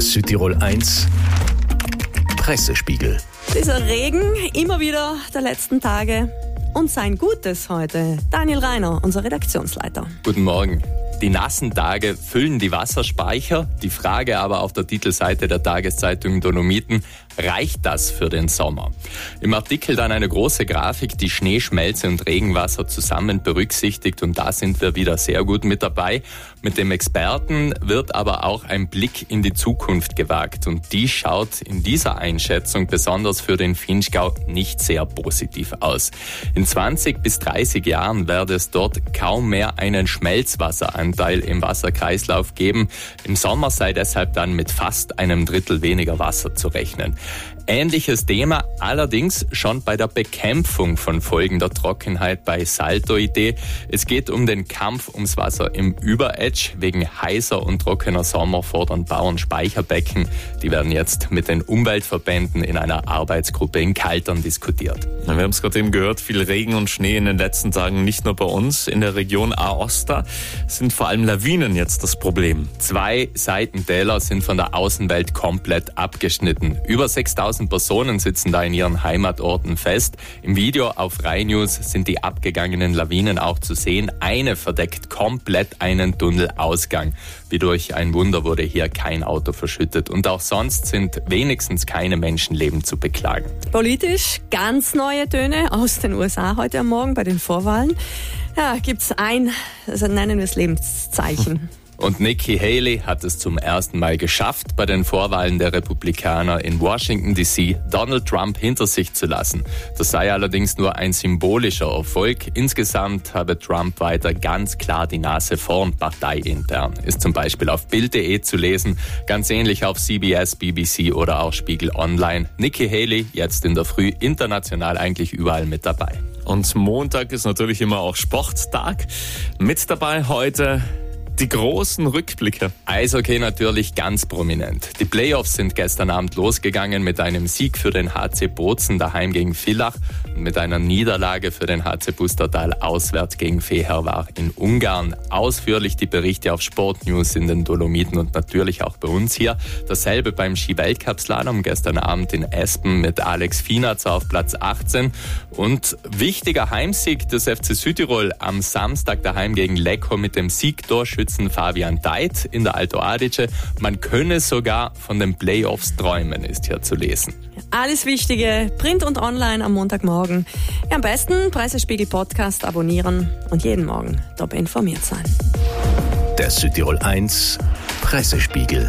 Südtirol 1 Pressespiegel. Dieser Regen immer wieder der letzten Tage und sein Gutes heute. Daniel Reiner, unser Redaktionsleiter. Guten Morgen. Die nassen Tage füllen die Wasserspeicher. Die Frage aber auf der Titelseite der Tageszeitung Dolomiten, reicht das für den Sommer? Im Artikel dann eine große Grafik, die Schneeschmelze und Regenwasser zusammen berücksichtigt und da sind wir wieder sehr gut mit dabei. Mit dem Experten wird aber auch ein Blick in die Zukunft gewagt und die schaut in dieser Einschätzung besonders für den Finchgau nicht sehr positiv aus. In 20 bis 30 Jahren werde es dort kaum mehr einen Schmelzwasser Anteil im Wasserkreislauf geben. Im Sommer sei deshalb dann mit fast einem Drittel weniger Wasser zu rechnen. Ähnliches Thema allerdings schon bei der Bekämpfung von Folgen der Trockenheit bei Salto-Idee. Es geht um den Kampf ums Wasser im Überedge. Wegen heißer und trockener Sommer fordern Bauern Speicherbecken. Die werden jetzt mit den Umweltverbänden in einer Arbeitsgruppe in Kaltern diskutiert. Wir haben es gerade eben gehört, viel Regen und Schnee in den letzten Tagen, nicht nur bei uns. In der Region Aosta sind vor allem Lawinen jetzt das Problem. Zwei Seitentäler sind von der Außenwelt komplett abgeschnitten. Über 6000 1000 Personen sitzen da in ihren Heimatorten fest. Im Video auf Rai News sind die abgegangenen Lawinen auch zu sehen. Eine verdeckt komplett einen Tunnelausgang. Wie durch ein Wunder wurde hier kein Auto verschüttet. Und auch sonst sind wenigstens keine Menschenleben zu beklagen. Politisch ganz neue Töne aus den USA heute am Morgen bei den Vorwahlen. Ja, gibt's ein, also nennen wir es Lebenszeichen. Und Nikki Haley hat es zum ersten Mal geschafft, bei den Vorwahlen der Republikaner in Washington DC Donald Trump hinter sich zu lassen. Das sei allerdings nur ein symbolischer Erfolg. Insgesamt habe Trump weiter ganz klar die Nase vorn parteiintern. Ist zum Beispiel auf Bild.de zu lesen, ganz ähnlich auf CBS, BBC oder auch Spiegel Online. Nikki Haley jetzt in der Früh international eigentlich überall mit dabei. Und Montag ist natürlich immer auch Sporttag. Mit dabei heute die großen Rückblicke. Eishockey natürlich ganz prominent. Die Playoffs sind gestern Abend losgegangen mit einem Sieg für den HC Bozen daheim gegen Villach und mit einer Niederlage für den HC Bustertal auswärts gegen Feherwar in Ungarn. Ausführlich die Berichte auf Sportnews in den Dolomiten und natürlich auch bei uns hier. Dasselbe beim Ski-Weltcup-Slalom gestern Abend in Espen mit Alex Finatz auf Platz 18 und wichtiger Heimsieg des FC Südtirol am Samstag daheim gegen Lecco mit dem Siegtorschützen Torschützen Fabian Deit in der Alto Adige. Man könne sogar von den Playoffs träumen, ist hier zu lesen. Alles Wichtige, Print und Online am Montagmorgen. Ja, am besten Pressespiegel Podcast abonnieren und jeden Morgen top informiert sein. Der Südtirol 1 Pressespiegel.